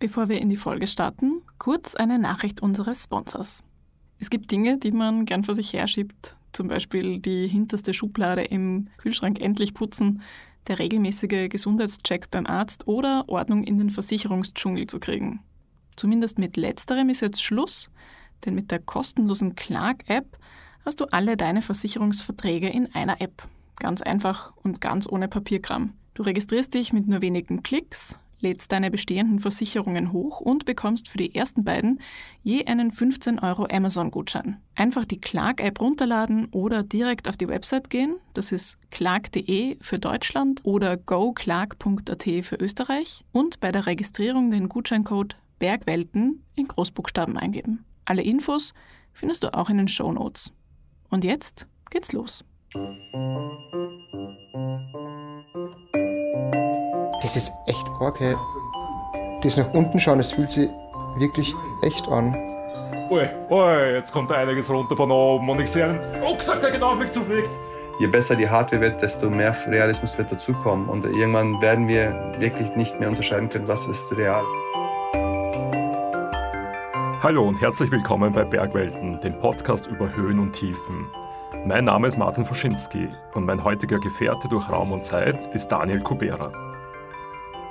Bevor wir in die Folge starten, kurz eine Nachricht unseres Sponsors. Es gibt Dinge, die man gern vor sich herschiebt, zum Beispiel die hinterste Schublade im Kühlschrank endlich putzen, der regelmäßige Gesundheitscheck beim Arzt oder Ordnung in den Versicherungsdschungel zu kriegen. Zumindest mit letzterem ist jetzt Schluss, denn mit der kostenlosen Clark-App hast du alle deine Versicherungsverträge in einer App. Ganz einfach und ganz ohne Papierkram. Du registrierst dich mit nur wenigen Klicks, lädst deine bestehenden Versicherungen hoch und bekommst für die ersten beiden je einen 15 Euro Amazon-Gutschein. Einfach die Clark-App runterladen oder direkt auf die Website gehen. Das ist clark.de für Deutschland oder goclark.at für Österreich und bei der Registrierung den Gutscheincode Bergwelten in Großbuchstaben eingeben. Alle Infos findest du auch in den Show Notes. Und jetzt geht's los. Das ist echt arg, hey. Das nach unten schauen, das fühlt sich wirklich echt an. Ui, ui, jetzt kommt einiges runter von oben und ich sehe einen Rucksack, der genau auf mich zufliegt. Je besser die Hardware wird, desto mehr Realismus wird dazukommen. Und irgendwann werden wir wirklich nicht mehr unterscheiden können, was ist real. Hallo und herzlich willkommen bei Bergwelten, dem Podcast über Höhen und Tiefen. Mein Name ist Martin Foschinski und mein heutiger Gefährte durch Raum und Zeit ist Daniel Kubera.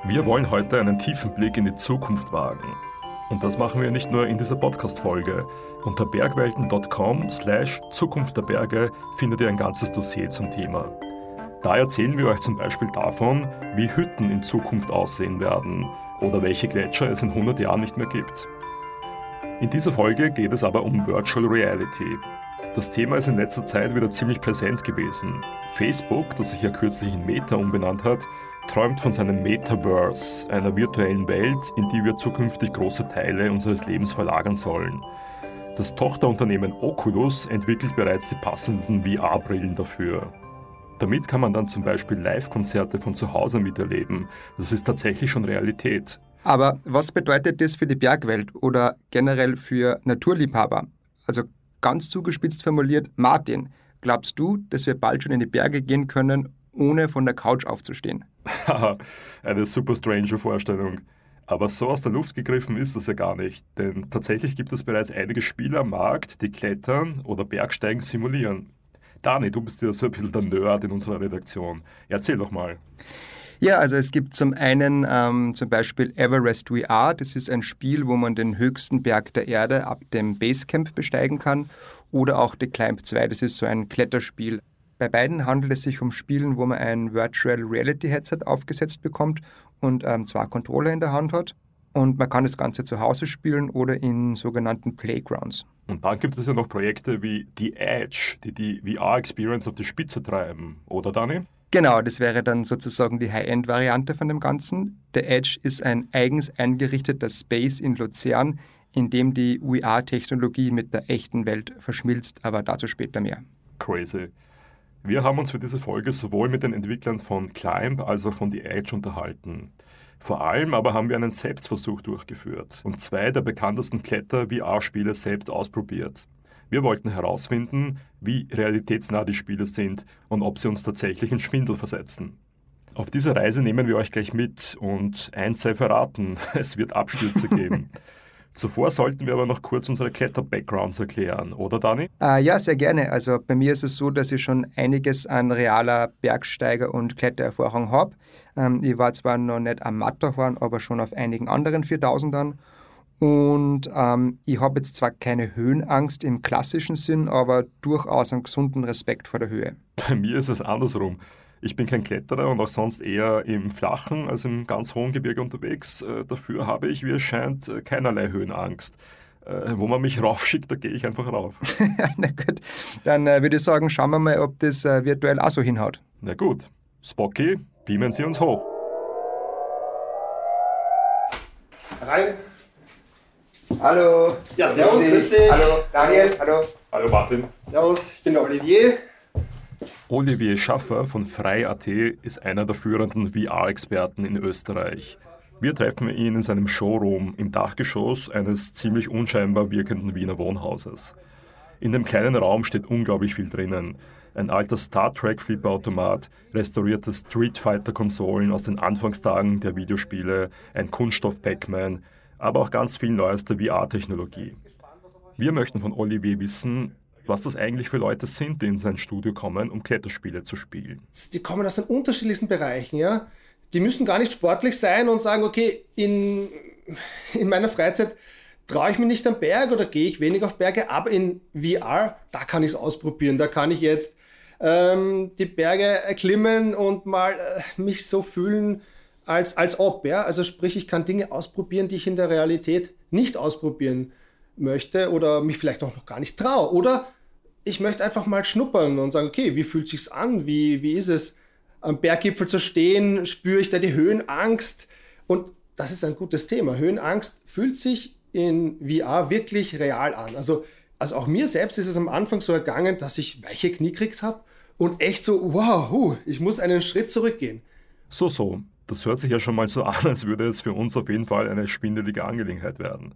Wir wollen heute einen tiefen Blick in die Zukunft wagen. Und das machen wir nicht nur in dieser Podcast-Folge. Unter bergwelten.com slash Zukunft der Berge findet ihr ein ganzes Dossier zum Thema. Da erzählen wir euch zum Beispiel davon, wie Hütten in Zukunft aussehen werden oder welche Gletscher es in 100 Jahren nicht mehr gibt. In dieser Folge geht es aber um Virtual Reality. Das Thema ist in letzter Zeit wieder ziemlich präsent gewesen. Facebook, das sich ja kürzlich in Meta umbenannt hat, träumt von seinem Metaverse, einer virtuellen Welt, in die wir zukünftig große Teile unseres Lebens verlagern sollen. Das Tochterunternehmen Oculus entwickelt bereits die passenden VR-Brillen dafür. Damit kann man dann zum Beispiel Live-Konzerte von zu Hause miterleben. Das ist tatsächlich schon Realität. Aber was bedeutet das für die Bergwelt oder generell für Naturliebhaber? Also ganz zugespitzt formuliert, Martin, glaubst du, dass wir bald schon in die Berge gehen können, ohne von der Couch aufzustehen? Eine super strange Vorstellung. Aber so aus der Luft gegriffen ist das ja gar nicht, denn tatsächlich gibt es bereits einige Spiele am Markt, die Klettern oder Bergsteigen simulieren. Dani, du bist ja so ein bisschen der Nerd in unserer Redaktion. Erzähl doch mal. Ja, also es gibt zum einen ähm, zum Beispiel Everest VR. Das ist ein Spiel, wo man den höchsten Berg der Erde ab dem Basecamp besteigen kann. Oder auch The Climb 2. Das ist so ein Kletterspiel. Bei beiden handelt es sich um Spielen, wo man ein Virtual Reality Headset aufgesetzt bekommt und ähm, zwei Controller in der Hand hat. Und man kann das Ganze zu Hause spielen oder in sogenannten Playgrounds. Und dann gibt es ja noch Projekte wie The Edge, die die VR-Experience auf die Spitze treiben, oder Dani? Genau, das wäre dann sozusagen die High-End-Variante von dem Ganzen. Der Edge ist ein eigens eingerichteter Space in Luzern, in dem die VR-Technologie mit der echten Welt verschmilzt, aber dazu später mehr. Crazy. Wir haben uns für diese Folge sowohl mit den Entwicklern von Climb als auch von The Edge unterhalten. Vor allem aber haben wir einen Selbstversuch durchgeführt und zwei der bekanntesten Kletter-VR-Spiele selbst ausprobiert. Wir wollten herausfinden, wie realitätsnah die Spiele sind und ob sie uns tatsächlich in Schwindel versetzen. Auf dieser Reise nehmen wir euch gleich mit und eins sei verraten, es wird Abstürze geben. Zuvor sollten wir aber noch kurz unsere Kletter-Backgrounds erklären, oder Dani? Äh, ja, sehr gerne. Also bei mir ist es so, dass ich schon einiges an realer Bergsteiger- und Klettererfahrung habe. Ähm, ich war zwar noch nicht am Matterhorn, aber schon auf einigen anderen 4000ern. Und ähm, ich habe jetzt zwar keine Höhenangst im klassischen Sinn, aber durchaus einen gesunden Respekt vor der Höhe. Bei mir ist es andersrum. Ich bin kein Kletterer und auch sonst eher im flachen als im ganz hohen Gebirge unterwegs. Äh, dafür habe ich, wie es scheint, äh, keinerlei Höhenangst. Äh, wo man mich raufschickt, da gehe ich einfach rauf. Na gut, dann äh, würde ich sagen, schauen wir mal, ob das äh, virtuell auch so hinhaut. Na gut, Spocky, beamen Sie uns hoch. Rein. Hallo. Ja, servus, grüß dich. Hallo, Daniel. Hallo. Hallo Martin. Servus, ich bin der Olivier. Olivier Schaffer von Frei.at ist einer der führenden VR-Experten in Österreich. Wir treffen ihn in seinem Showroom im Dachgeschoss eines ziemlich unscheinbar wirkenden Wiener Wohnhauses. In dem kleinen Raum steht unglaublich viel drinnen. Ein alter Star Trek Flipperautomat, restaurierte Street Fighter Konsolen aus den Anfangstagen der Videospiele, ein Kunststoff Pac-Man, aber auch ganz viel neueste VR-Technologie. Wir möchten von Olivier wissen, was das eigentlich für Leute sind, die in sein Studio kommen, um Kletterspiele zu spielen. Die kommen aus den unterschiedlichsten Bereichen, ja. Die müssen gar nicht sportlich sein und sagen, okay, in, in meiner Freizeit traue ich mich nicht am Berg oder gehe ich wenig auf Berge, aber in VR, da kann ich es ausprobieren. Da kann ich jetzt ähm, die Berge erklimmen und mal äh, mich so fühlen, als, als ob. Ja? Also sprich, ich kann Dinge ausprobieren, die ich in der Realität nicht ausprobieren möchte oder mich vielleicht auch noch gar nicht traue. Oder ich möchte einfach mal schnuppern und sagen, okay, wie fühlt sich's an? Wie, wie ist es, am Berggipfel zu stehen? Spüre ich da die Höhenangst? Und das ist ein gutes Thema. Höhenangst fühlt sich in VR wirklich real an. Also, also auch mir selbst ist es am Anfang so ergangen, dass ich weiche Knie gekriegt habe und echt so, wow, ich muss einen Schritt zurückgehen. So, so. Das hört sich ja schon mal so an, als würde es für uns auf jeden Fall eine schwindelige Angelegenheit werden.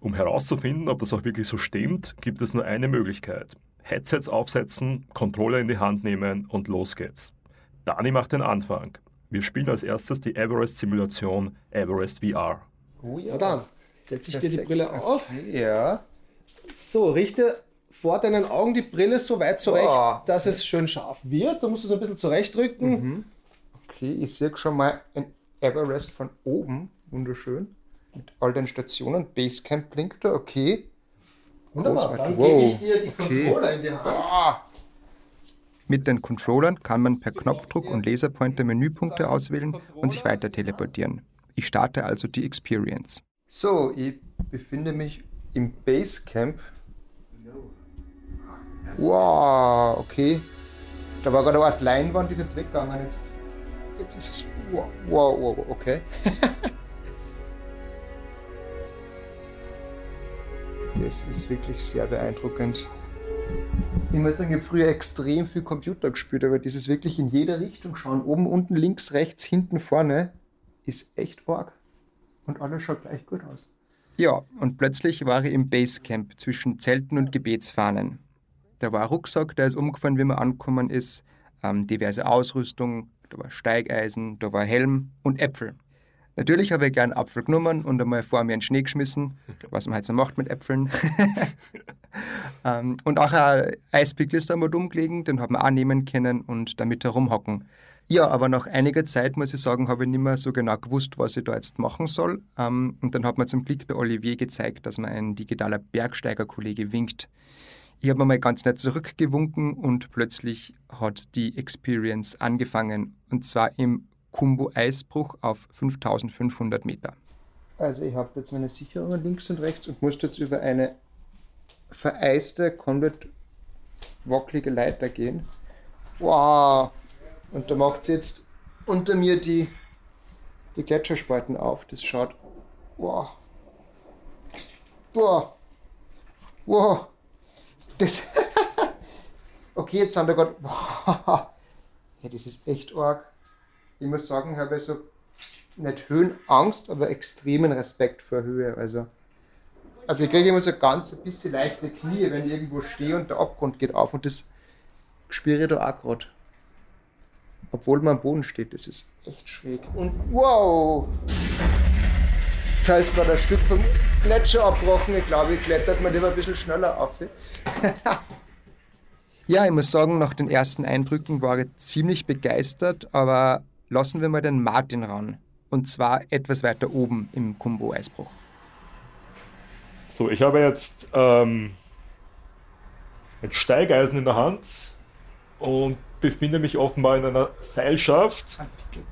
Um herauszufinden, ob das auch wirklich so stimmt, gibt es nur eine Möglichkeit. Headsets aufsetzen, Controller in die Hand nehmen und los geht's. Dani macht den Anfang. Wir spielen als erstes die Everest-Simulation Everest VR. Oh ja. Na dann, setze ich Perfekt. dir die Brille auf. Ja. So, richte vor deinen Augen die Brille so weit zurecht, oh. dass es schön scharf wird. Du musst es ein bisschen zurechtdrücken. Mhm. Okay, ich sehe schon mal ein Everest von oben. Wunderschön. Mit all den Stationen. Basecamp blinkt da, okay. Wunderbar, dann wow. gebe ich dir die okay. Controller in die Hand. Ah. Mit den Controllern kann man per Knopfdruck und Laserpointer Menüpunkte auswählen und sich weiter teleportieren. Ich starte also die Experience. So, ich befinde mich im Basecamp Wow, okay. Da war gerade eine Art Leinwand, die ist jetzt weggegangen. Jetzt, jetzt ist es. Wow, wow, wow okay. das ist wirklich sehr beeindruckend. Ich muss sagen, ich habe früher extrem viel Computer gespielt, aber dieses wirklich in jede Richtung schauen, oben, unten, links, rechts, hinten, vorne, ist echt arg. Und alles schaut gleich gut aus. Ja, und plötzlich war ich im Basecamp zwischen Zelten und Gebetsfahnen. Da war ein Rucksack, der ist umgefallen, wie man angekommen ist, ähm, diverse Ausrüstung, da war Steigeisen, da war Helm und Äpfel. Natürlich habe ich gern Apfel genommen und einmal vor mir in den Schnee geschmissen, was man halt so macht mit Äpfeln. ähm, und auch ein Eispickel ist da mal rumgelegen, den hat man auch nehmen können und damit herumhocken. Ja, aber nach einiger Zeit, muss ich sagen, habe ich nicht mehr so genau gewusst, was ich da jetzt machen soll. Ähm, und dann hat mir zum Glück der Olivier gezeigt, dass mir ein digitaler Bergsteigerkollege winkt. Ich habe mal ganz nett zurückgewunken und plötzlich hat die Experience angefangen. Und zwar im Kumbo-Eisbruch auf 5500 Meter. Also ich habe jetzt meine Sicherungen links und rechts und musste jetzt über eine vereiste, komplett wackelige Leiter gehen. Wow! Und da macht sie jetzt unter mir die, die Gletscherspalten auf. Das schaut. Wow! Wow! Wow! Das okay, jetzt sind wir gerade. ja, das ist echt arg. Ich muss sagen, ich habe so nicht Höhenangst, aber extremen Respekt vor Höhe. Also, also ich kriege immer so ganz ein bisschen leichte Knie, wenn ich irgendwo stehe und der Abgrund geht auf. Und das spüre ich da auch gerade. Obwohl man am Boden steht, das ist echt schräg. Und wow! Da ist gerade ein Stück vom Gletscher abbrochen. Ich glaube, ich klettert mal lieber ein bisschen schneller auf. ja, ich muss sagen, nach den ersten Eindrücken war ich ziemlich begeistert, aber lassen wir mal den Martin ran. Und zwar etwas weiter oben im Kumbo-Eisbruch. So, ich habe jetzt ähm, ein Steigeisen in der Hand und befinde mich offenbar in einer Seilschaft. Ein Pickel.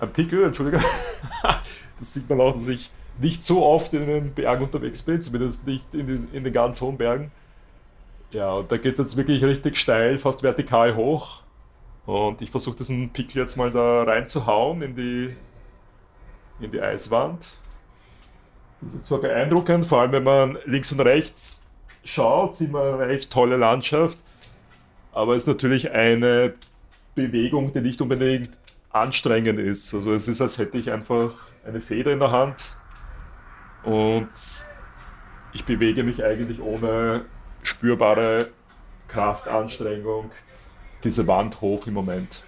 Ein Pickel, Entschuldigung. Das sieht man auch, dass ich nicht so oft in den Bergen unterwegs bin, zumindest nicht in den, in den ganz hohen Bergen. Ja, und da geht es jetzt wirklich richtig steil, fast vertikal hoch. Und ich versuche diesen Pickel jetzt mal da reinzuhauen in die, in die Eiswand. Das ist zwar beeindruckend, vor allem wenn man links und rechts schaut, sieht man eine echt tolle Landschaft. Aber es ist natürlich eine Bewegung, die nicht unbedingt anstrengend ist. Also es ist, als hätte ich einfach eine Feder in der Hand und ich bewege mich eigentlich ohne spürbare Kraftanstrengung, diese Wand hoch im Moment.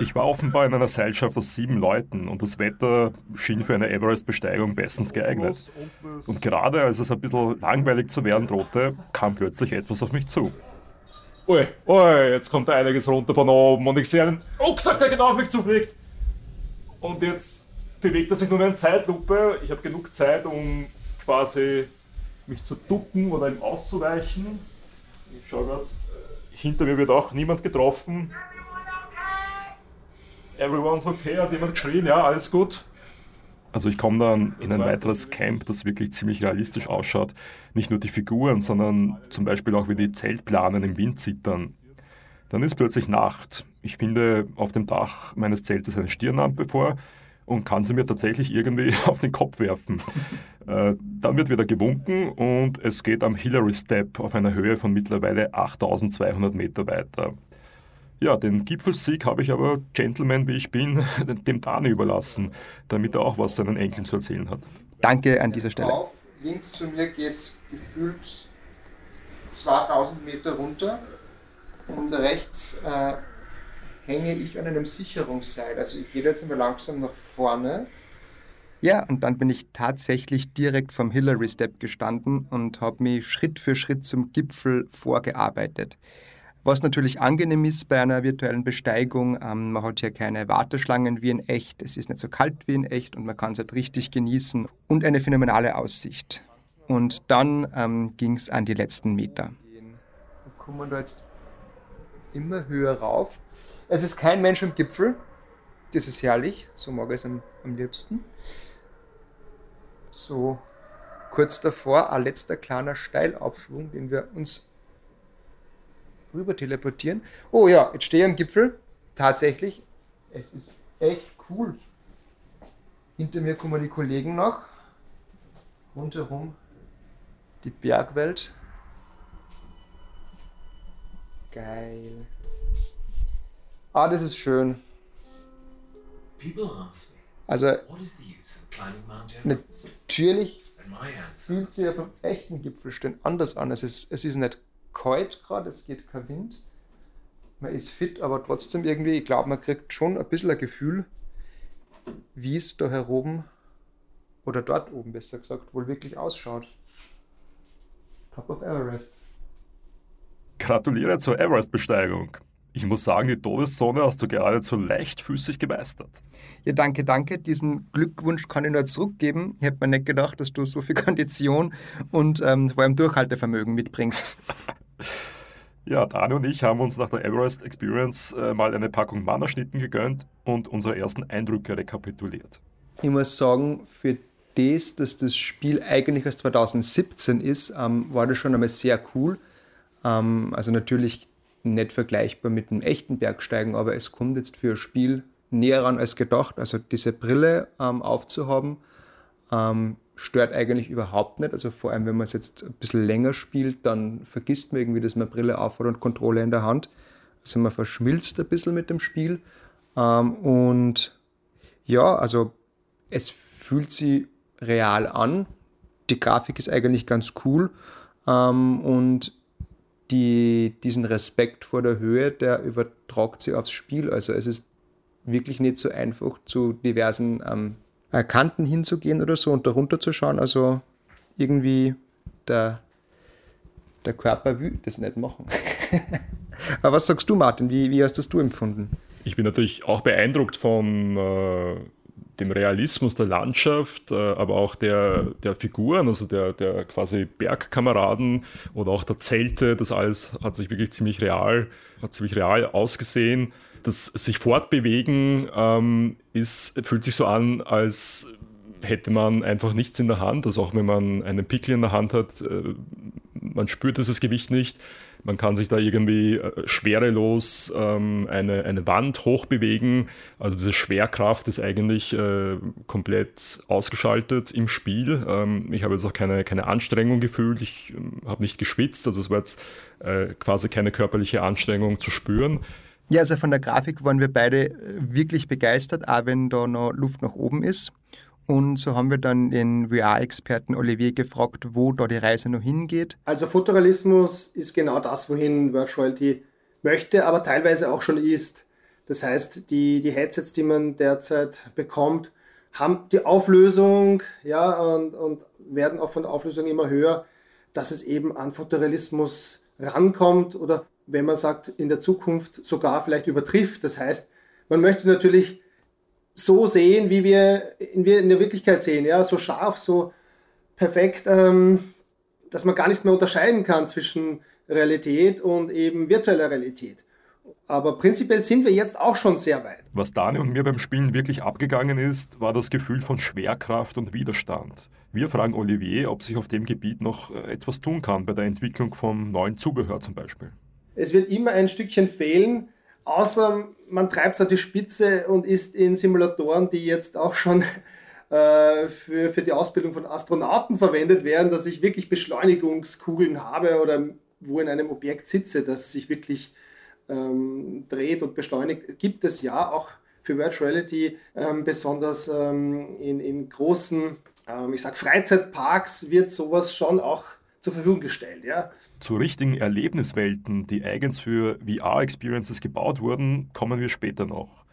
Ich war offenbar in einer Seilschaft aus sieben Leuten und das Wetter schien für eine Everest-Besteigung bestens geeignet. Und gerade als es ein bisschen langweilig zu werden drohte, kam plötzlich etwas auf mich zu. Ui, ui, jetzt kommt einiges runter von oben und ich sehe einen Rucksack, der genau auf mich zufliegt. Und jetzt bewegt er sich nur mehr in Zeitlupe. Ich habe genug Zeit, um quasi mich zu ducken oder ihm auszuweichen. Ich schaue gerade, hinter mir wird auch niemand getroffen. Everyone's okay, hat jemand geschrien, ja, alles gut. Also ich komme dann in ein weiteres Camp, das wirklich ziemlich realistisch ausschaut. Nicht nur die Figuren, sondern zum Beispiel auch wie die Zeltplanen im Wind zittern. Dann ist plötzlich Nacht. Ich finde auf dem Dach meines Zeltes eine Stirnlampe vor und kann sie mir tatsächlich irgendwie auf den Kopf werfen. Äh, dann wird wieder gewunken und es geht am Hillary Step auf einer Höhe von mittlerweile 8200 Meter weiter. Ja, den Gipfelsieg habe ich aber, Gentleman wie ich bin, dem Dani überlassen, damit er auch was seinen Enkeln zu erzählen hat. Danke an dieser Stelle. Auf, links von mir geht es gefühlt 2000 Meter runter und rechts äh, hänge ich an einem Sicherungsseil. Also ich gehe jetzt immer langsam nach vorne. Ja, und dann bin ich tatsächlich direkt vom Hillary Step gestanden und habe mich Schritt für Schritt zum Gipfel vorgearbeitet. Was natürlich angenehm ist bei einer virtuellen Besteigung, ähm, man hat hier keine Warteschlangen wie in echt, es ist nicht so kalt wie in echt und man kann es halt richtig genießen und eine phänomenale Aussicht. Und dann ähm, ging es an die letzten Meter. Wir kommen da jetzt immer höher rauf. Es ist kein Mensch am Gipfel. Das ist herrlich, so mag ich es am, am liebsten. So kurz davor ein letzter kleiner Steilaufschwung, den wir uns rüber teleportieren. Oh ja, jetzt stehe ich am Gipfel. Tatsächlich, es ist echt cool. Hinter mir kommen die Kollegen noch. Rundherum die Bergwelt. Geil. Ah, das ist schön. Also, natürlich fühlt sich auf dem echten Gipfelstehen anders an. Es ist, es ist nicht kalt gerade, es geht kein Wind. Man ist fit, aber trotzdem irgendwie, ich glaube, man kriegt schon ein bisschen ein Gefühl, wie es da heroben oder dort oben besser gesagt wohl wirklich ausschaut. Top of Everest. Gratuliere zur Everest-Besteigung. Ich muss sagen, die Todeszone hast du geradezu leichtfüßig gemeistert. Ja, danke, danke. Diesen Glückwunsch kann ich nur zurückgeben. Ich hätte mir nicht gedacht, dass du so viel Kondition und ähm, vor allem Durchhaltevermögen mitbringst. Ja, Dani und ich haben uns nach der Everest Experience äh, mal eine Packung Mannerschnitten gegönnt und unsere ersten Eindrücke rekapituliert. Ich muss sagen, für das, dass das Spiel eigentlich aus 2017 ist, ähm, war das schon einmal sehr cool. Ähm, also natürlich nicht vergleichbar mit einem echten Bergsteigen, aber es kommt jetzt für ein Spiel näher ran als gedacht. Also diese Brille ähm, aufzuhaben, ähm, stört eigentlich überhaupt nicht. Also vor allem, wenn man es jetzt ein bisschen länger spielt, dann vergisst man irgendwie, dass man Brille aufhat und Controller in der Hand. Also man verschmilzt ein bisschen mit dem Spiel. Ähm, und ja, also es fühlt sich real an. Die Grafik ist eigentlich ganz cool. Ähm, und die, diesen Respekt vor der Höhe, der übertragt sich aufs Spiel. Also es ist wirklich nicht so einfach, zu diversen ähm, Kanten hinzugehen oder so und darunter zu schauen. Also irgendwie der, der Körper will das nicht machen. Aber was sagst du, Martin? Wie, wie hast das du empfunden? Ich bin natürlich auch beeindruckt von äh, dem Realismus der Landschaft, äh, aber auch der, der Figuren, also der, der quasi Bergkameraden oder auch der Zelte. Das alles hat sich wirklich ziemlich real, hat ziemlich real ausgesehen das sich fortbewegen ähm, ist, fühlt sich so an, als hätte man einfach nichts in der Hand. Also auch wenn man einen Pickel in der Hand hat, äh, man spürt dieses Gewicht nicht. Man kann sich da irgendwie äh, schwerelos ähm, eine, eine Wand hochbewegen. Also diese Schwerkraft ist eigentlich äh, komplett ausgeschaltet im Spiel. Ähm, ich habe jetzt auch keine, keine Anstrengung gefühlt. Ich ähm, habe nicht geschwitzt. Also es war jetzt äh, quasi keine körperliche Anstrengung zu spüren. Ja, also von der Grafik waren wir beide äh, wirklich begeistert, auch wenn da noch Luft nach oben ist. Und so haben wir dann den VR-Experten Olivier gefragt, wo da die Reise noch hingeht. Also Fotorealismus ist genau das, wohin Virtuality möchte, aber teilweise auch schon ist. Das heißt, die, die Headsets, die man derzeit bekommt, haben die Auflösung ja, und, und werden auch von der Auflösung immer höher, dass es eben an Fotorealismus rankommt oder wenn man sagt, in der Zukunft sogar vielleicht übertrifft. Das heißt, man möchte natürlich so sehen, wie wir in, in der Wirklichkeit sehen, ja, so scharf, so perfekt, ähm, dass man gar nicht mehr unterscheiden kann zwischen Realität und eben virtueller Realität. Aber prinzipiell sind wir jetzt auch schon sehr weit. Was Dani und mir beim Spielen wirklich abgegangen ist, war das Gefühl von Schwerkraft und Widerstand. Wir fragen Olivier, ob sich auf dem Gebiet noch äh, etwas tun kann, bei der Entwicklung von neuen Zubehör zum Beispiel. Es wird immer ein Stückchen fehlen, außer man treibt es an die Spitze und ist in Simulatoren, die jetzt auch schon äh, für, für die Ausbildung von Astronauten verwendet werden, dass ich wirklich Beschleunigungskugeln habe oder wo in einem Objekt sitze, das sich wirklich ähm, dreht und beschleunigt, gibt es ja auch für Virtual Reality ähm, besonders ähm, in, in großen, ähm, ich sag Freizeitparks wird sowas schon auch zur Verfügung gestellt. Ja. Zu richtigen Erlebniswelten, die eigens für VR-Experiences gebaut wurden, kommen wir später noch.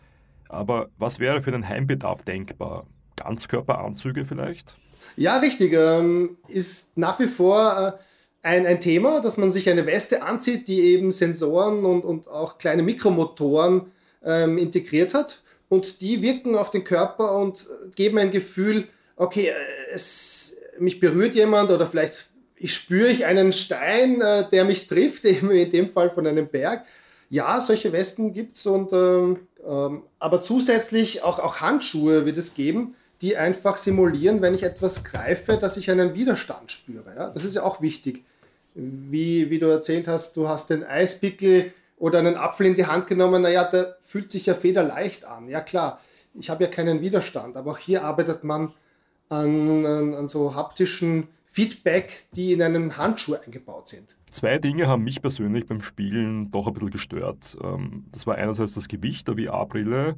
Aber was wäre für den Heimbedarf denkbar? Ganzkörperanzüge vielleicht? Ja, richtig. Ähm, ist nach wie vor äh, ein, ein Thema, dass man sich eine Weste anzieht, die eben Sensoren und, und auch kleine Mikromotoren ähm, integriert hat. Und die wirken auf den Körper und geben ein Gefühl, okay, äh, es, mich berührt jemand oder vielleicht ich spüre ich einen Stein, äh, der mich trifft, in dem Fall von einem Berg. Ja, solche Westen gibt es ähm, ähm, aber zusätzlich auch, auch Handschuhe wird es geben, die einfach simulieren, wenn ich etwas greife, dass ich einen Widerstand spüre. Ja? Das ist ja auch wichtig. Wie, wie du erzählt hast, du hast den Eispickel oder einen Apfel in die Hand genommen, naja, der fühlt sich ja federleicht an. Ja klar, ich habe ja keinen Widerstand, aber auch hier arbeitet man an, an, an so haptischen Feedback, die in einem Handschuh eingebaut sind. Zwei Dinge haben mich persönlich beim Spielen doch ein bisschen gestört. Ähm, das war einerseits das Gewicht der VR-Brille,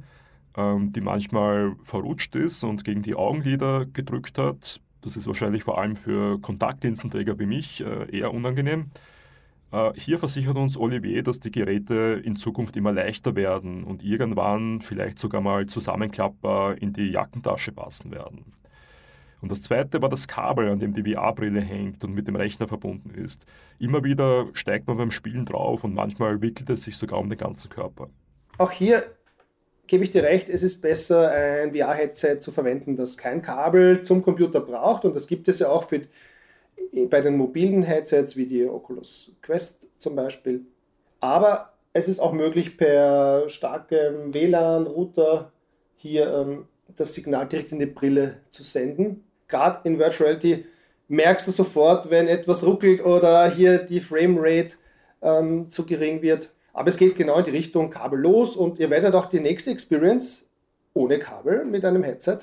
ähm, die manchmal verrutscht ist und gegen die Augenlider gedrückt hat. Das ist wahrscheinlich vor allem für Kontaktlinzenträger wie mich äh, eher unangenehm. Äh, hier versichert uns Olivier, dass die Geräte in Zukunft immer leichter werden und irgendwann vielleicht sogar mal zusammenklappbar in die Jackentasche passen werden. Und das zweite war das Kabel, an dem die VR-Brille hängt und mit dem Rechner verbunden ist. Immer wieder steigt man beim Spielen drauf und manchmal wickelt es sich sogar um den ganzen Körper. Auch hier gebe ich dir recht, es ist besser, ein VR-Headset zu verwenden, das kein Kabel zum Computer braucht. Und das gibt es ja auch für, bei den mobilen Headsets wie die Oculus Quest zum Beispiel. Aber es ist auch möglich, per starkem WLAN-Router hier ähm, das Signal direkt in die Brille zu senden gerade in Virtual Reality merkst du sofort, wenn etwas ruckelt oder hier die Framerate ähm, zu gering wird. Aber es geht genau in die Richtung kabellos und ihr werdet auch die nächste Experience ohne Kabel mit einem Headset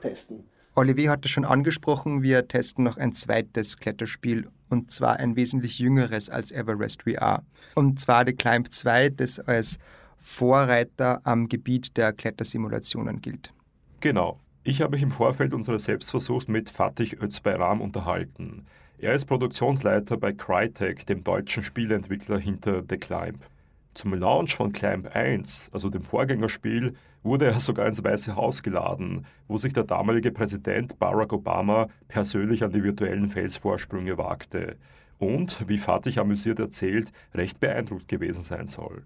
testen. Olivier hatte schon angesprochen, wir testen noch ein zweites Kletterspiel und zwar ein wesentlich jüngeres als Everest VR. Und zwar The Climb 2, das als Vorreiter am Gebiet der Klettersimulationen gilt. Genau. Ich habe mich im Vorfeld unseres Selbstversuchs mit Fatih Özbayram unterhalten. Er ist Produktionsleiter bei Crytek, dem deutschen Spieleentwickler hinter The Climb. Zum Launch von Climb 1, also dem Vorgängerspiel, wurde er sogar ins Weiße Haus geladen, wo sich der damalige Präsident Barack Obama persönlich an die virtuellen Felsvorsprünge wagte und, wie Fatih amüsiert erzählt, recht beeindruckt gewesen sein soll.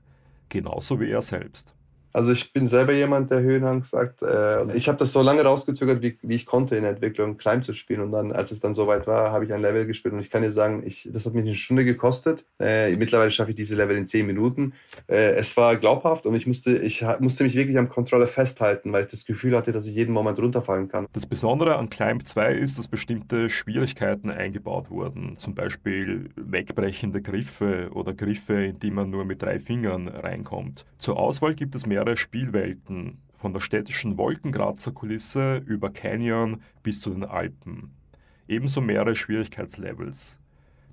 Genauso wie er selbst. Also ich bin selber jemand, der Höhenangst sagt. Äh, ich habe das so lange rausgezögert, wie, wie, ich konnte in der Entwicklung, Climb zu spielen. Und dann, als es dann soweit war, habe ich ein Level gespielt. Und ich kann dir sagen, ich, das hat mich eine Stunde gekostet. Äh, mittlerweile schaffe ich diese Level in zehn Minuten. Äh, es war glaubhaft und ich musste, ich musste mich wirklich am Controller festhalten, weil ich das Gefühl hatte, dass ich jeden Moment runterfallen kann. Das Besondere an Climb 2 ist, dass bestimmte Schwierigkeiten eingebaut wurden. Zum Beispiel wegbrechende Griffe oder Griffe, in die man nur mit drei Fingern reinkommt. Zur Auswahl gibt es mehrere mehrere Spielwelten, von der städtischen Wolkenkratzerkulisse über Canyon bis zu den Alpen. Ebenso mehrere Schwierigkeitslevels.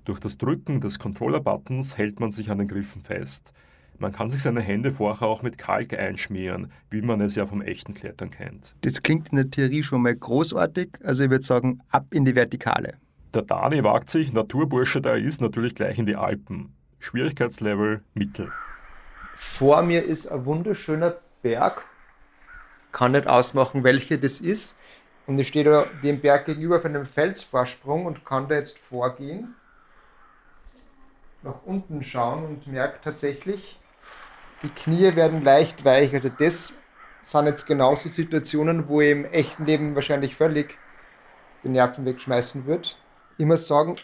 Durch das Drücken des Controller-Buttons hält man sich an den Griffen fest. Man kann sich seine Hände vorher auch mit Kalk einschmieren, wie man es ja vom echten Klettern kennt. Das klingt in der Theorie schon mal großartig, also ich würde sagen, ab in die Vertikale. Der Dani wagt sich, Naturbursche da ist, natürlich gleich in die Alpen. Schwierigkeitslevel Mittel. Vor mir ist ein wunderschöner Berg. Kann nicht ausmachen, welcher das ist. Und ich stehe da dem Berg gegenüber auf einem Felsvorsprung und kann da jetzt vorgehen, nach unten schauen und merke tatsächlich, die Knie werden leicht weich. Also das sind jetzt genauso Situationen, wo ich im echten Leben wahrscheinlich völlig die Nerven wegschmeißen wird. Muss sagen,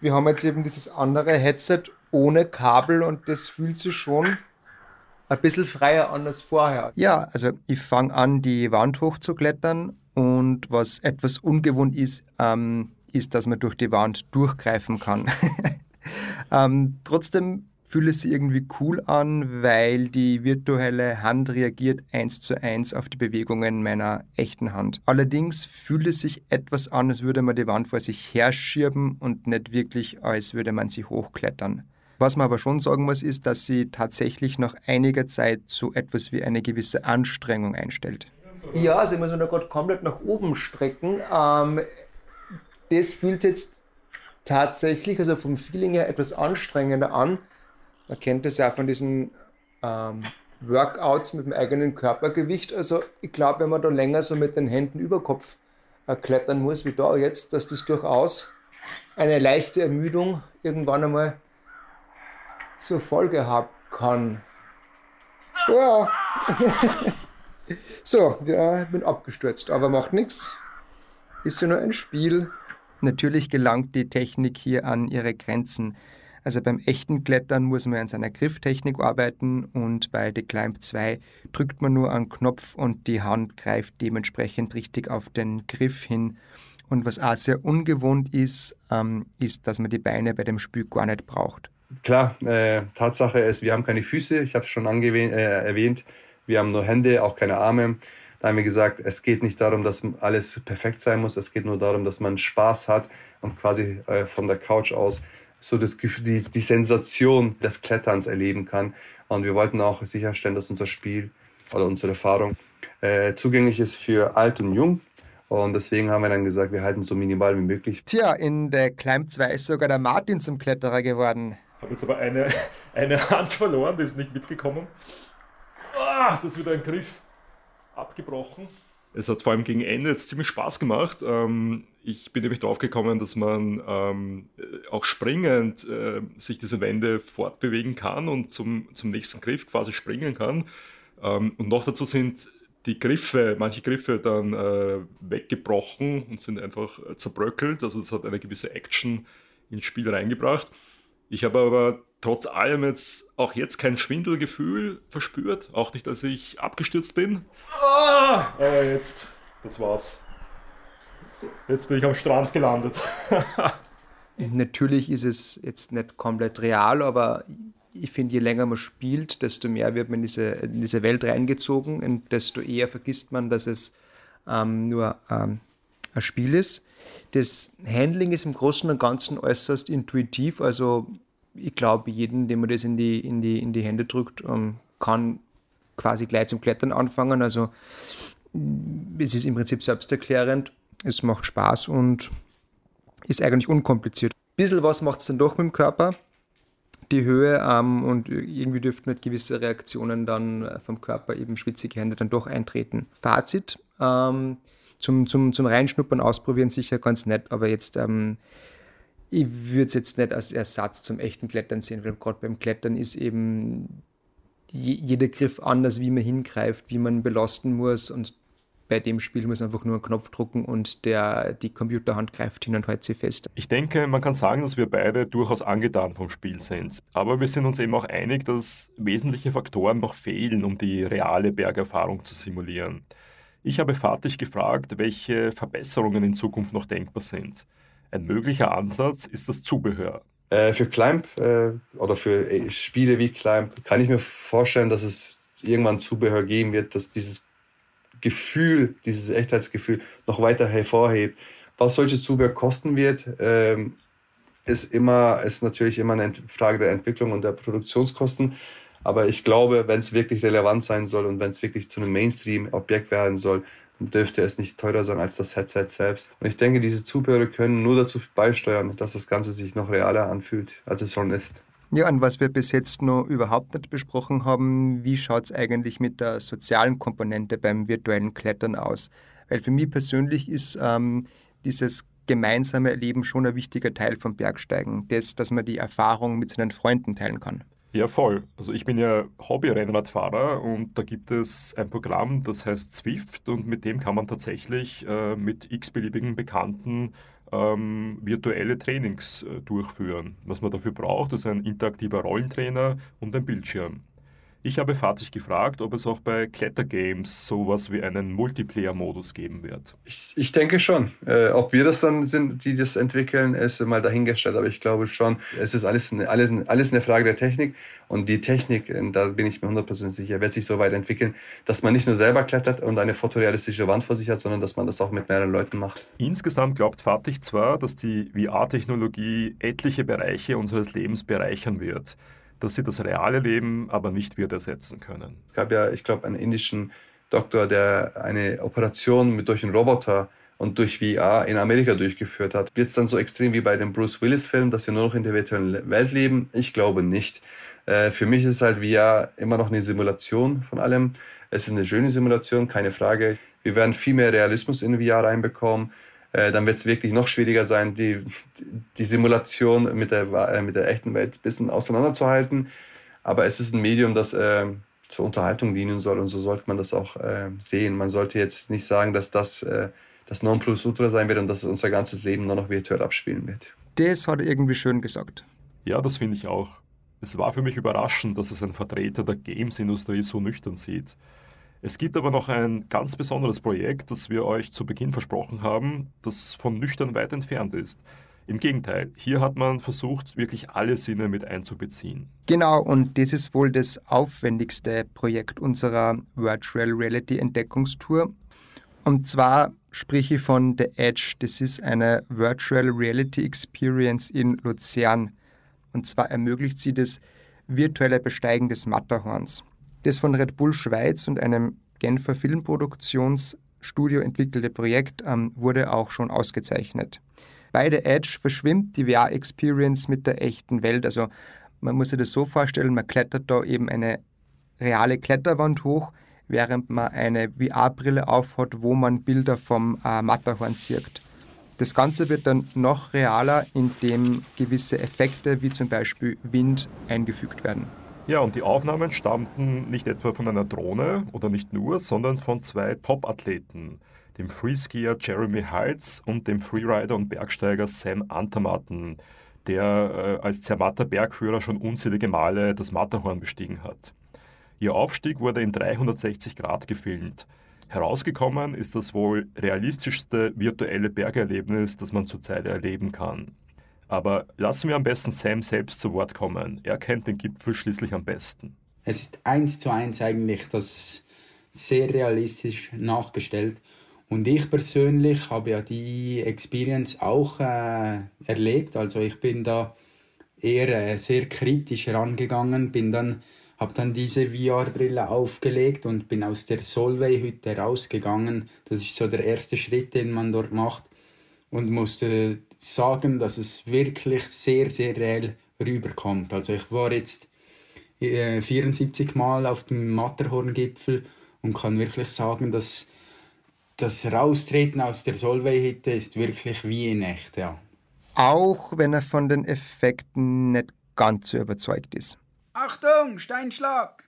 wir haben jetzt eben dieses andere Headset ohne Kabel und das fühlt sich schon ein bisschen freier an als vorher. Ja, also ich fange an, die Wand hochzuklettern und was etwas ungewohnt ist, ähm, ist, dass man durch die Wand durchgreifen kann. ähm, trotzdem fühlt es sich irgendwie cool an, weil die virtuelle Hand reagiert eins zu eins auf die Bewegungen meiner echten Hand. Allerdings fühlt es sich etwas an, als würde man die Wand vor sich herschirben und nicht wirklich, als würde man sie hochklettern. Was man aber schon sagen muss, ist, dass sie tatsächlich nach einiger Zeit so etwas wie eine gewisse Anstrengung einstellt. Ja, also ich muss mich da gerade komplett nach oben strecken. Ähm, das fühlt sich jetzt tatsächlich, also vom Feeling her, etwas anstrengender an. Man kennt das ja von diesen ähm, Workouts mit dem eigenen Körpergewicht. Also ich glaube, wenn man da länger so mit den Händen über Kopf äh, klettern muss, wie da jetzt, dass das durchaus eine leichte Ermüdung irgendwann einmal zur Folge haben kann. Ja. so, ja, ich bin abgestürzt, aber macht nichts. Ist ja nur ein Spiel. Natürlich gelangt die Technik hier an ihre Grenzen. Also beim echten Klettern muss man an seiner Grifftechnik arbeiten und bei The Climb 2 drückt man nur einen Knopf und die Hand greift dementsprechend richtig auf den Griff hin. Und was auch sehr ungewohnt ist, ähm, ist, dass man die Beine bei dem Spiel gar nicht braucht. Klar, äh, Tatsache ist, wir haben keine Füße, ich habe es schon äh, erwähnt, wir haben nur Hände, auch keine Arme. Da haben wir gesagt, es geht nicht darum, dass alles perfekt sein muss, es geht nur darum, dass man Spaß hat und quasi äh, von der Couch aus so das Gefühl, die, die Sensation des Kletterns erleben kann. Und wir wollten auch sicherstellen, dass unser Spiel oder unsere Erfahrung äh, zugänglich ist für alt und jung. Und deswegen haben wir dann gesagt, wir halten so minimal wie möglich. Tja, in der Climb 2 ist sogar der Martin zum Kletterer geworden. Habe jetzt aber eine, eine Hand verloren, die ist nicht mitgekommen. Ah, das ist wieder ein Griff abgebrochen. Es hat vor allem gegen Ende jetzt ziemlich Spaß gemacht. Ähm, ich bin nämlich drauf gekommen, dass man ähm, auch springend äh, sich diese Wände fortbewegen kann und zum, zum nächsten Griff quasi springen kann. Ähm, und noch dazu sind die Griffe, manche Griffe dann äh, weggebrochen und sind einfach zerbröckelt. Also es hat eine gewisse Action ins Spiel reingebracht. Ich habe aber trotz allem jetzt auch jetzt kein Schwindelgefühl verspürt. Auch nicht, dass ich abgestürzt bin. Ah, aber jetzt, das war's. Jetzt bin ich am Strand gelandet. Natürlich ist es jetzt nicht komplett real, aber ich finde, je länger man spielt, desto mehr wird man in diese, in diese Welt reingezogen und desto eher vergisst man, dass es ähm, nur ähm, ein Spiel ist. Das Handling ist im Großen und Ganzen äußerst intuitiv. Also ich glaube, jeden, dem man das in die, in die, in die Hände drückt, ähm, kann quasi gleich zum Klettern anfangen. Also es ist im Prinzip selbsterklärend. Es macht Spaß und ist eigentlich unkompliziert. Ein bisschen was macht es dann doch mit dem Körper. Die Höhe ähm, und irgendwie dürften nicht gewisse Reaktionen dann vom Körper, eben schwitzige Hände, dann doch eintreten. Fazit, ähm, zum, zum, zum Reinschnuppern, Ausprobieren sicher ganz nett, aber jetzt, ähm, ich würde es jetzt nicht als Ersatz zum echten Klettern sehen, weil gerade beim Klettern ist eben jeder Griff anders, wie man hingreift, wie man belasten muss und bei dem Spiel muss man einfach nur einen Knopf drücken und der, die Computerhand greift hin und hält sie fest. Ich denke, man kann sagen, dass wir beide durchaus angetan vom Spiel sind. Aber wir sind uns eben auch einig, dass wesentliche Faktoren noch fehlen, um die reale Bergerfahrung zu simulieren. Ich habe Fatih gefragt, welche Verbesserungen in Zukunft noch denkbar sind. Ein möglicher Ansatz ist das Zubehör. Äh, für Climb äh, oder für äh, Spiele wie Climb kann ich mir vorstellen, dass es irgendwann Zubehör geben wird, dass dieses Gefühl, dieses Echtheitsgefühl noch weiter hervorhebt. Was solches Zubehör kosten wird, ähm, ist immer, ist natürlich immer eine Frage der Entwicklung und der Produktionskosten. Aber ich glaube, wenn es wirklich relevant sein soll und wenn es wirklich zu einem Mainstream-Objekt werden soll, dürfte es nicht teurer sein als das Headset selbst. Und ich denke, diese Zubehöre können nur dazu beisteuern, dass das Ganze sich noch realer anfühlt, als es schon ist. Ja, und was wir bis jetzt noch überhaupt nicht besprochen haben, wie schaut es eigentlich mit der sozialen Komponente beim virtuellen Klettern aus? Weil für mich persönlich ist ähm, dieses gemeinsame Erleben schon ein wichtiger Teil vom Bergsteigen, das, dass man die Erfahrung mit seinen Freunden teilen kann. Ja, voll. Also ich bin ja Hobby-Rennradfahrer und da gibt es ein Programm, das heißt Zwift und mit dem kann man tatsächlich äh, mit x-beliebigen Bekannten ähm, virtuelle Trainings äh, durchführen. Was man dafür braucht, ist ein interaktiver Rollentrainer und ein Bildschirm. Ich habe Fatih gefragt, ob es auch bei Klettergames sowas wie einen Multiplayer-Modus geben wird. Ich, ich denke schon. Äh, ob wir das dann sind, die das entwickeln, ist mal dahingestellt. Aber ich glaube schon, es ist alles, eine, alles, alles eine Frage der Technik. Und die Technik, äh, da bin ich mir 100% sicher, wird sich so weit entwickeln, dass man nicht nur selber klettert und eine fotorealistische Wand vor sich hat, sondern dass man das auch mit mehreren Leuten macht. Insgesamt glaubt Fatih zwar, dass die VR-Technologie etliche Bereiche unseres Lebens bereichern wird dass sie das reale Leben aber nicht wird ersetzen können. Es gab ja, ich glaube, einen indischen Doktor, der eine Operation mit durch einen Roboter und durch VR in Amerika durchgeführt hat. Wird es dann so extrem wie bei dem Bruce Willis-Film, dass wir nur noch in der virtuellen Welt leben? Ich glaube nicht. Äh, für mich ist halt VR immer noch eine Simulation von allem. Es ist eine schöne Simulation, keine Frage. Wir werden viel mehr Realismus in VR reinbekommen. Äh, dann wird es wirklich noch schwieriger sein, die, die Simulation mit der, äh, mit der echten Welt ein bisschen auseinanderzuhalten. Aber es ist ein Medium, das äh, zur Unterhaltung dienen soll und so sollte man das auch äh, sehen. Man sollte jetzt nicht sagen, dass das äh, das Nonplusultra sein wird und dass unser ganzes Leben nur noch virtuell abspielen wird. Das hat er irgendwie schön gesagt. Ja, das finde ich auch. Es war für mich überraschend, dass es ein Vertreter der Games-Industrie so nüchtern sieht. Es gibt aber noch ein ganz besonderes Projekt, das wir euch zu Beginn versprochen haben, das von nüchtern weit entfernt ist. Im Gegenteil, hier hat man versucht, wirklich alle Sinne mit einzubeziehen. Genau, und das ist wohl das aufwendigste Projekt unserer Virtual Reality Entdeckungstour. Und zwar spreche ich von The Edge. Das ist eine Virtual Reality Experience in Luzern. Und zwar ermöglicht sie das virtuelle Besteigen des Matterhorns. Das von Red Bull Schweiz und einem Genfer Filmproduktionsstudio entwickelte Projekt ähm, wurde auch schon ausgezeichnet. Bei der Edge verschwimmt die VR-Experience mit der echten Welt. Also man muss sich das so vorstellen, man klettert da eben eine reale Kletterwand hoch, während man eine VR-Brille aufhat, wo man Bilder vom äh, Matterhorn sieht. Das Ganze wird dann noch realer, indem gewisse Effekte wie zum Beispiel Wind eingefügt werden. Ja, und die Aufnahmen stammten nicht etwa von einer Drohne oder nicht nur, sondern von zwei Top-Athleten, dem Freeskier Jeremy Heitz und dem Freerider und Bergsteiger Sam Antermatten, der äh, als Zermatter Bergführer schon unzählige Male das Matterhorn bestiegen hat. Ihr Aufstieg wurde in 360 Grad gefilmt. Herausgekommen ist das wohl realistischste virtuelle Bergerlebnis, das man zurzeit erleben kann. Aber lassen wir am besten Sam selbst zu Wort kommen. Er kennt den Gipfel schließlich am besten. Es ist eins zu eins eigentlich das sehr realistisch nachgestellt. Und ich persönlich habe ja die Experience auch äh, erlebt. Also ich bin da eher äh, sehr kritisch herangegangen, bin dann habe dann diese VR-Brille aufgelegt und bin aus der Solvay-Hütte rausgegangen. Das ist so der erste Schritt, den man dort macht und musste sagen, dass es wirklich sehr, sehr real rüberkommt. Also ich war jetzt äh, 74 Mal auf dem Matterhorngipfel und kann wirklich sagen, dass das Raustreten aus der Solvay-Hütte ist wirklich wie in echt, ja. Auch wenn er von den Effekten nicht ganz so überzeugt ist. Achtung, Steinschlag!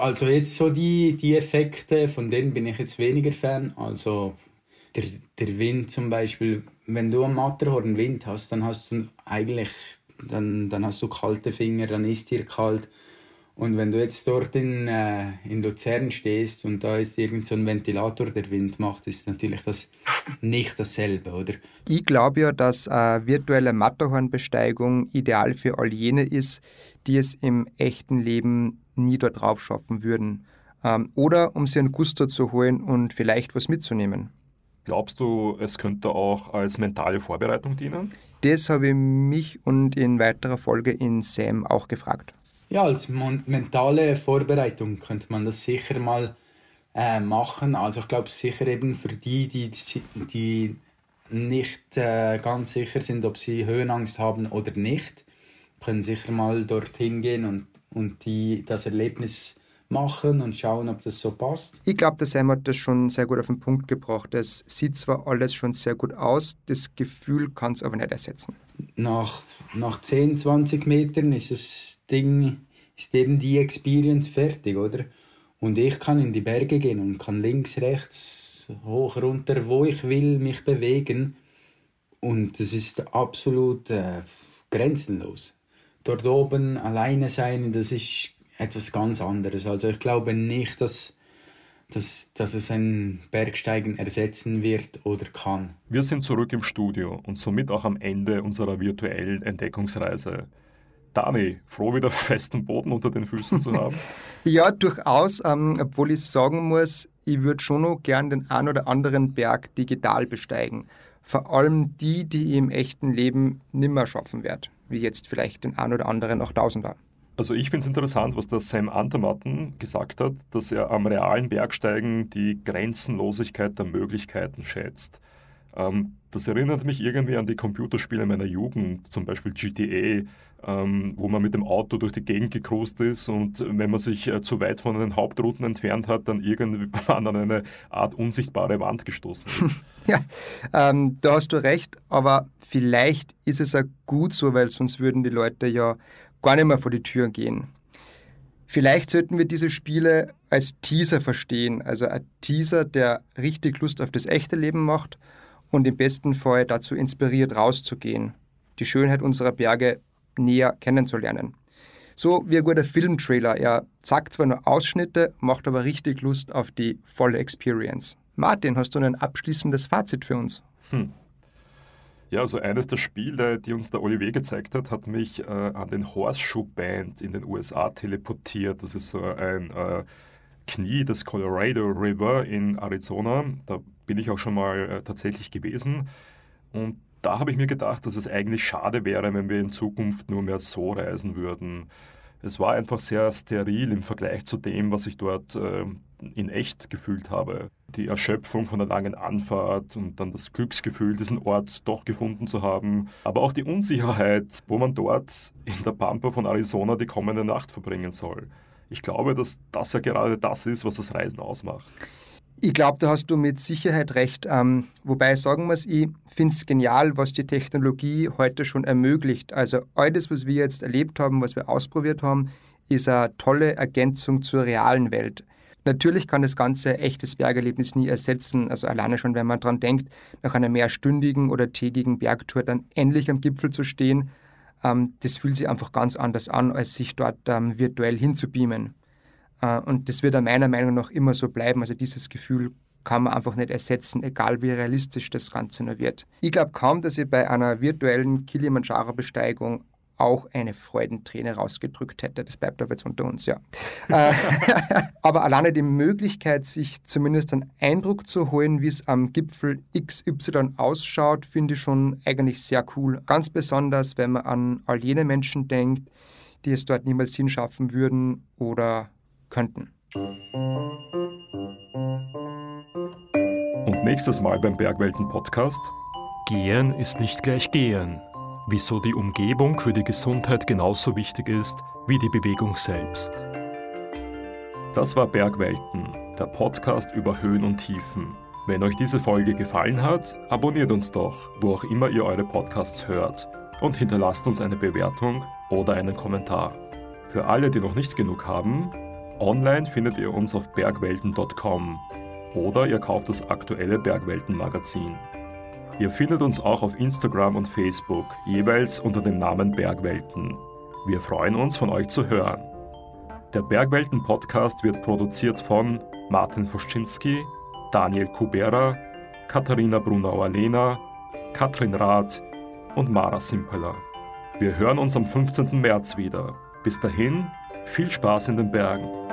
Also jetzt so die, die Effekte, von denen bin ich jetzt weniger Fan. Also der, der Wind zum Beispiel, wenn du am Matterhorn Wind hast, dann hast du eigentlich, dann, dann hast du kalte Finger, dann ist dir kalt. Und wenn du jetzt dort in, äh, in Luzern stehst und da ist irgend so ein Ventilator, der Wind macht, ist natürlich das nicht dasselbe, oder? Ich glaube ja, dass äh, virtuelle Matterhornbesteigung ideal für all jene ist, die es im echten Leben nie dort drauf schaffen würden. Ähm, oder um sie einen Gusto zu holen und vielleicht was mitzunehmen. Glaubst du, es könnte auch als mentale Vorbereitung dienen? Das habe ich mich und in weiterer Folge in Sam auch gefragt. Ja, als mentale Vorbereitung könnte man das sicher mal äh, machen. Also ich glaube sicher eben für die, die, die nicht äh, ganz sicher sind, ob sie Höhenangst haben oder nicht, können sicher mal dorthin gehen und, und die, das Erlebnis machen und schauen, ob das so passt. Ich glaube, der Sam hat das schon sehr gut auf den Punkt gebracht. Es sieht zwar alles schon sehr gut aus, das Gefühl kann es aber nicht ersetzen. Nach, nach 10, 20 Metern ist das Ding, ist eben die Experience fertig, oder? Und ich kann in die Berge gehen und kann links, rechts, hoch, runter, wo ich will, mich bewegen. Und das ist absolut äh, grenzenlos. Dort oben alleine sein, das ist etwas ganz anderes. Also ich glaube nicht, dass, dass, dass es ein Bergsteigen ersetzen wird oder kann. Wir sind zurück im Studio und somit auch am Ende unserer virtuellen Entdeckungsreise. Dani, froh wieder festen Boden unter den Füßen zu haben? ja, durchaus, ähm, obwohl ich sagen muss, ich würde schon noch gern den ein oder anderen Berg digital besteigen. Vor allem die, die ich im echten Leben nimmer schaffen werde, wie jetzt vielleicht den ein oder anderen 8000er. Also ich finde es interessant, was der Sam Andermatten gesagt hat, dass er am realen Bergsteigen die Grenzenlosigkeit der Möglichkeiten schätzt. Ähm, das erinnert mich irgendwie an die Computerspiele meiner Jugend, zum Beispiel GTA, ähm, wo man mit dem Auto durch die Gegend gekrust ist und wenn man sich äh, zu weit von den Hauptrouten entfernt hat, dann irgendwann an eine Art unsichtbare Wand gestoßen ist. ja, ähm, da hast du recht, aber vielleicht ist es auch gut so, weil sonst würden die Leute ja gar nicht mehr vor die Tür gehen. Vielleicht sollten wir diese Spiele als Teaser verstehen, also ein Teaser, der richtig Lust auf das echte Leben macht und im besten Fall dazu inspiriert, rauszugehen, die Schönheit unserer Berge näher kennenzulernen. So wie ein guter Filmtrailer. Er zeigt zwar nur Ausschnitte, macht aber richtig Lust auf die volle Experience. Martin, hast du ein abschließendes Fazit für uns? Hm. Ja, also eines der Spiele, die uns der Olivier gezeigt hat, hat mich äh, an den Horseshoe Band in den USA teleportiert. Das ist so ein äh, Knie des Colorado River in Arizona. Da bin ich auch schon mal äh, tatsächlich gewesen. Und da habe ich mir gedacht, dass es eigentlich schade wäre, wenn wir in Zukunft nur mehr so reisen würden. Es war einfach sehr steril im Vergleich zu dem, was ich dort äh, in echt gefühlt habe. Die Erschöpfung von der langen Anfahrt und dann das Glücksgefühl, diesen Ort doch gefunden zu haben. Aber auch die Unsicherheit, wo man dort in der Pampa von Arizona die kommende Nacht verbringen soll. Ich glaube, dass das ja gerade das ist, was das Reisen ausmacht. Ich glaube, da hast du mit Sicherheit recht. Ähm, wobei sagen wir es, ich finde es genial, was die Technologie heute schon ermöglicht. Also alles, was wir jetzt erlebt haben, was wir ausprobiert haben, ist eine tolle Ergänzung zur realen Welt. Natürlich kann das ganze echtes Bergerlebnis nie ersetzen. Also alleine schon, wenn man daran denkt, nach einer mehrstündigen oder tägigen Bergtour dann endlich am Gipfel zu stehen, ähm, das fühlt sich einfach ganz anders an, als sich dort ähm, virtuell hinzubeamen. Äh, und das wird meiner Meinung nach immer so bleiben. Also dieses Gefühl kann man einfach nicht ersetzen, egal wie realistisch das Ganze nur wird. Ich glaube kaum, dass ich bei einer virtuellen Kilimanjaro-Besteigung auch eine Freudenträne rausgedrückt hätte. Das bleibt aber jetzt unter uns, ja. Äh, aber alleine die Möglichkeit, sich zumindest einen Eindruck zu holen, wie es am Gipfel XY ausschaut, finde ich schon eigentlich sehr cool. Ganz besonders, wenn man an all jene Menschen denkt, die es dort niemals hinschaffen würden oder könnten. Und nächstes Mal beim Bergwelten Podcast. Gehen ist nicht gleich gehen wieso die Umgebung für die Gesundheit genauso wichtig ist wie die Bewegung selbst. Das war Bergwelten, der Podcast über Höhen und Tiefen. Wenn euch diese Folge gefallen hat, abonniert uns doch, wo auch immer ihr eure Podcasts hört und hinterlasst uns eine Bewertung oder einen Kommentar. Für alle, die noch nicht genug haben, online findet ihr uns auf bergwelten.com oder ihr kauft das aktuelle Bergwelten-Magazin. Ihr findet uns auch auf Instagram und Facebook, jeweils unter dem Namen Bergwelten. Wir freuen uns, von euch zu hören. Der Bergwelten-Podcast wird produziert von Martin Foschinski, Daniel Kubera, Katharina Brunauer-Lehner, Katrin Rath und Mara Simpeler. Wir hören uns am 15. März wieder. Bis dahin, viel Spaß in den Bergen.